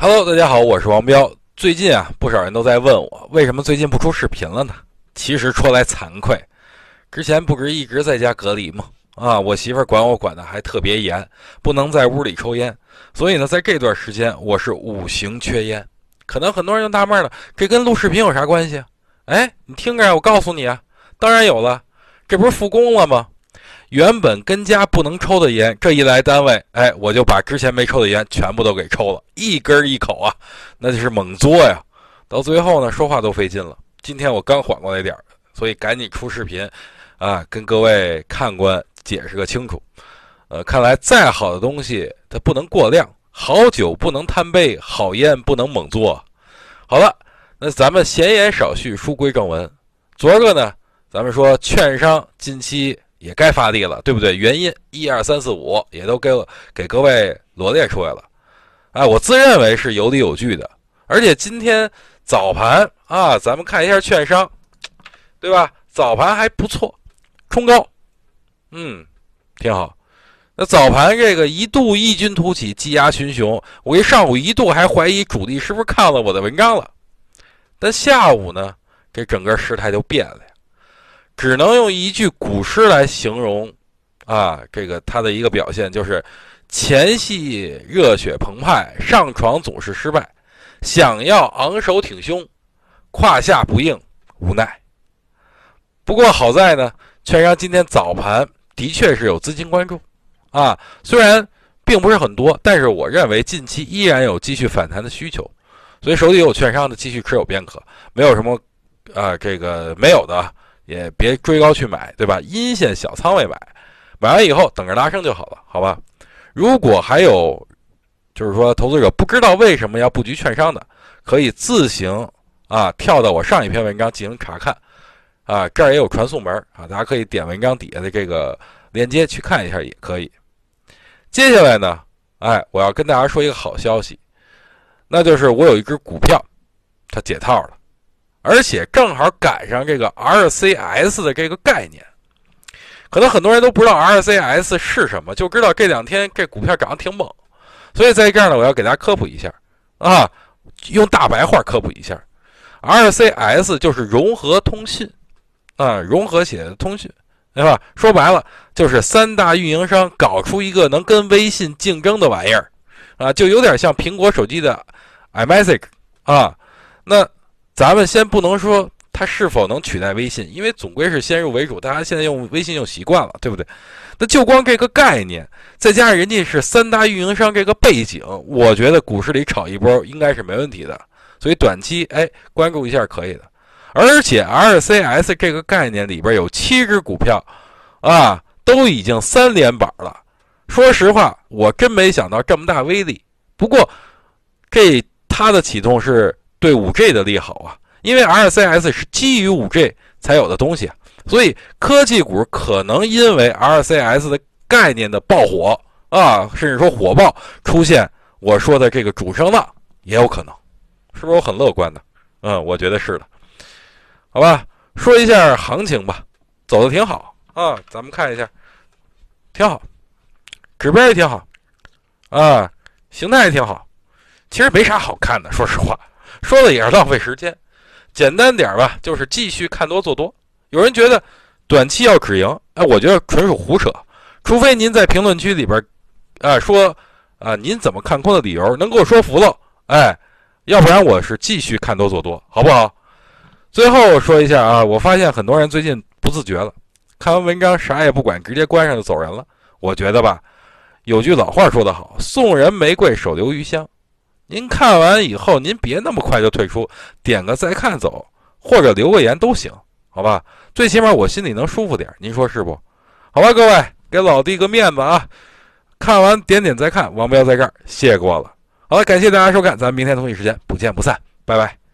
Hello，大家好，我是王彪。最近啊，不少人都在问我，为什么最近不出视频了呢？其实说来惭愧，之前不是一直在家隔离吗？啊，我媳妇管我管的还特别严，不能在屋里抽烟。所以呢，在这段时间我是五行缺烟。可能很多人就纳闷了，这跟录视频有啥关系？哎，你听着，我告诉你啊，当然有了，这不是复工了吗？原本跟家不能抽的烟，这一来单位，哎，我就把之前没抽的烟全部都给抽了，一根一口啊，那就是猛嘬呀。到最后呢，说话都费劲了。今天我刚缓过来点儿，所以赶紧出视频，啊，跟各位看官解释个清楚。呃，看来再好的东西它不能过量，好酒不能贪杯，好烟不能猛嘬。好了，那咱们闲言少叙，书归正文。昨儿个呢，咱们说券商近期。也该发力了，对不对？原因一二三四五也都给我给各位罗列出来了，哎，我自认为是有理有据的。而且今天早盘啊，咱们看一下券商，对吧？早盘还不错，冲高，嗯，挺好。那早盘这个一度异军突起，积压群雄，我一上午一度还怀疑主力是不是看了我的文章了，但下午呢，这整个事态就变了。只能用一句古诗来形容，啊，这个他的一个表现就是前戏热血澎湃，上床总是失败，想要昂首挺胸，胯下不应，无奈。不过好在呢，券商今天早盘的确是有资金关注，啊，虽然并不是很多，但是我认为近期依然有继续反弹的需求，所以手里有券商的继续持有便可，没有什么，啊，这个没有的。也别追高去买，对吧？阴线小仓位买，买完以后等着拉升就好了，好吧？如果还有，就是说投资者不知道为什么要布局券商的，可以自行啊跳到我上一篇文章进行查看，啊这儿也有传送门啊，大家可以点文章底下的这个链接去看一下也可以。接下来呢，哎，我要跟大家说一个好消息，那就是我有一只股票，它解套了。而且正好赶上这个 RCS 的这个概念，可能很多人都不知道 RCS 是什么，就知道这两天这股票涨得挺猛，所以在这儿呢，我要给大家科普一下。啊，用大白话科普一下，RCS 就是融合通信。啊，融合起来的通讯，对吧？说白了就是三大运营商搞出一个能跟微信竞争的玩意儿。啊，就有点像苹果手机的 iMessage 啊，那。咱们先不能说它是否能取代微信，因为总归是先入为主，大家现在用微信用习惯了，对不对？那就光这个概念，再加上人家是三大运营商这个背景，我觉得股市里炒一波应该是没问题的。所以短期哎关注一下可以的。而且 RCS 这个概念里边有七只股票，啊，都已经三连板了。说实话，我真没想到这么大威力。不过，这它的启动是。对五 G 的利好啊，因为 RCS 是基于五 G 才有的东西啊，所以科技股可能因为 RCS 的概念的爆火啊，甚至说火爆出现，我说的这个主升浪也有可能，是不是我很乐观的？嗯，我觉得是的。好吧，说一下行情吧，走的挺好啊，咱们看一下，挺好，指标也挺好啊，形态也挺好，其实没啥好看的，说实话。说的也是浪费时间，简单点吧，就是继续看多做多。有人觉得短期要止盈，哎，我觉得纯属胡扯。除非您在评论区里边，啊说啊您怎么看空的理由能给我说服了，哎，要不然我是继续看多做多，好不好？最后说一下啊，我发现很多人最近不自觉了，看完文章啥也不管，直接关上就走人了。我觉得吧，有句老话说得好，送人玫瑰，手留余香。您看完以后，您别那么快就退出，点个再看走，或者留个言都行，好吧？最起码我心里能舒服点，您说是不？好吧，各位，给老弟个面子啊！看完点点再看，王彪在这儿，谢过了。好了，感谢大家收看，咱们明天同一时间不见不散，拜拜。